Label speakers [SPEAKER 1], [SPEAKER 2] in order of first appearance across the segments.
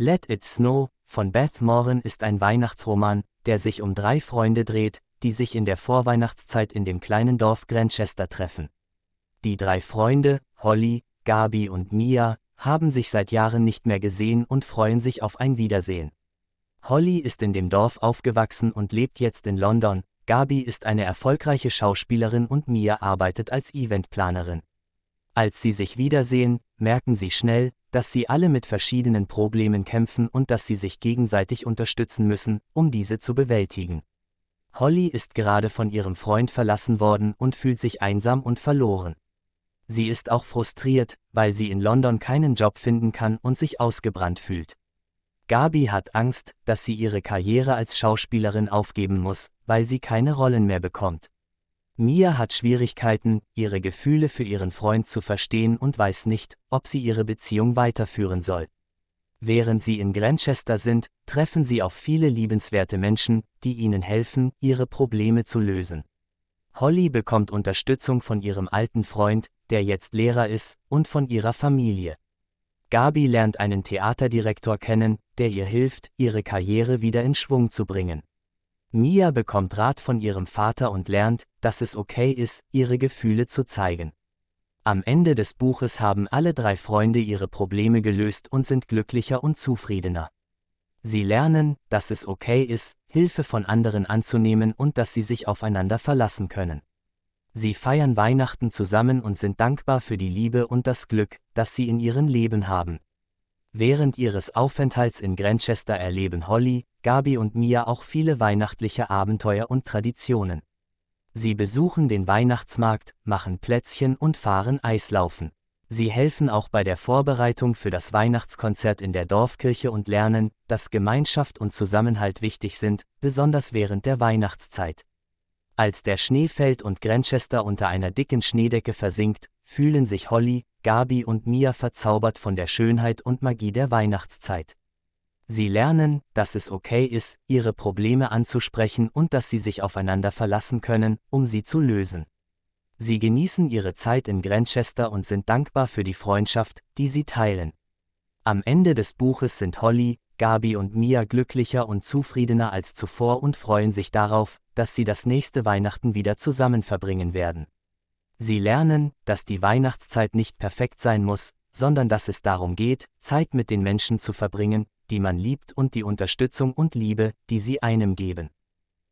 [SPEAKER 1] Let It Snow von Beth Moran ist ein Weihnachtsroman, der sich um drei Freunde dreht, die sich in der Vorweihnachtszeit in dem kleinen Dorf Grantchester treffen. Die drei Freunde, Holly, Gabi und Mia, haben sich seit Jahren nicht mehr gesehen und freuen sich auf ein Wiedersehen. Holly ist in dem Dorf aufgewachsen und lebt jetzt in London, Gabi ist eine erfolgreiche Schauspielerin und Mia arbeitet als Eventplanerin. Als sie sich wiedersehen, merken sie schnell, dass sie alle mit verschiedenen Problemen kämpfen und dass sie sich gegenseitig unterstützen müssen, um diese zu bewältigen. Holly ist gerade von ihrem Freund verlassen worden und fühlt sich einsam und verloren. Sie ist auch frustriert, weil sie in London keinen Job finden kann und sich ausgebrannt fühlt. Gabi hat Angst, dass sie ihre Karriere als Schauspielerin aufgeben muss, weil sie keine Rollen mehr bekommt. Mia hat Schwierigkeiten, ihre Gefühle für ihren Freund zu verstehen und weiß nicht, ob sie ihre Beziehung weiterführen soll. Während sie in Grantchester sind, treffen sie auf viele liebenswerte Menschen, die ihnen helfen, ihre Probleme zu lösen. Holly bekommt Unterstützung von ihrem alten Freund, der jetzt Lehrer ist, und von ihrer Familie. Gabi lernt einen Theaterdirektor kennen, der ihr hilft, ihre Karriere wieder in Schwung zu bringen. Mia bekommt Rat von ihrem Vater und lernt, dass es okay ist, ihre Gefühle zu zeigen. Am Ende des Buches haben alle drei Freunde ihre Probleme gelöst und sind glücklicher und zufriedener. Sie lernen, dass es okay ist, Hilfe von anderen anzunehmen und dass sie sich aufeinander verlassen können. Sie feiern Weihnachten zusammen und sind dankbar für die Liebe und das Glück, das sie in ihrem Leben haben. Während ihres Aufenthalts in Grantchester erleben Holly, Gabi und Mia auch viele weihnachtliche Abenteuer und Traditionen. Sie besuchen den Weihnachtsmarkt, machen Plätzchen und fahren Eislaufen. Sie helfen auch bei der Vorbereitung für das Weihnachtskonzert in der Dorfkirche und lernen, dass Gemeinschaft und Zusammenhalt wichtig sind, besonders während der Weihnachtszeit. Als der Schnee fällt und Grantchester unter einer dicken Schneedecke versinkt, fühlen sich Holly, Gabi und Mia verzaubert von der Schönheit und Magie der Weihnachtszeit. Sie lernen, dass es okay ist, ihre Probleme anzusprechen und dass sie sich aufeinander verlassen können, um sie zu lösen. Sie genießen ihre Zeit in Grantchester und sind dankbar für die Freundschaft, die sie teilen. Am Ende des Buches sind Holly, Gabi und Mia glücklicher und zufriedener als zuvor und freuen sich darauf, dass sie das nächste Weihnachten wieder zusammen verbringen werden. Sie lernen, dass die Weihnachtszeit nicht perfekt sein muss, sondern dass es darum geht, Zeit mit den Menschen zu verbringen, die man liebt und die Unterstützung und Liebe, die sie einem geben.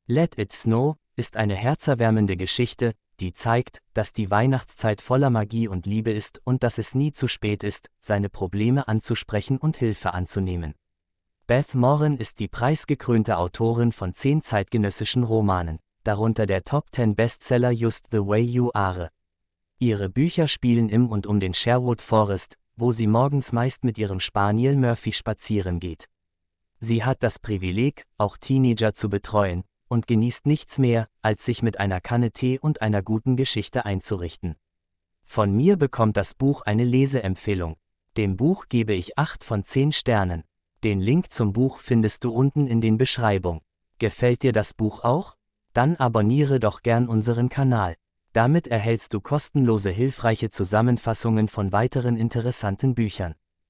[SPEAKER 1] Let It Snow ist eine herzerwärmende Geschichte, die zeigt, dass die Weihnachtszeit voller Magie und Liebe ist und dass es nie zu spät ist, seine Probleme anzusprechen und Hilfe anzunehmen. Beth Moran ist die preisgekrönte Autorin von zehn zeitgenössischen Romanen, darunter der Top 10 Bestseller Just the Way You Are. Ihre Bücher spielen im und um den Sherwood Forest, wo sie morgens meist mit ihrem Spaniel Murphy spazieren geht. Sie hat das Privileg, auch Teenager zu betreuen, und genießt nichts mehr, als sich mit einer Kanne Tee und einer guten Geschichte einzurichten. Von mir bekommt das Buch eine Leseempfehlung. Dem Buch gebe ich 8 von 10 Sternen. Den Link zum Buch findest du unten in den Beschreibung. Gefällt dir das Buch auch? Dann abonniere doch gern unseren Kanal. Damit erhältst du kostenlose hilfreiche Zusammenfassungen von weiteren interessanten Büchern.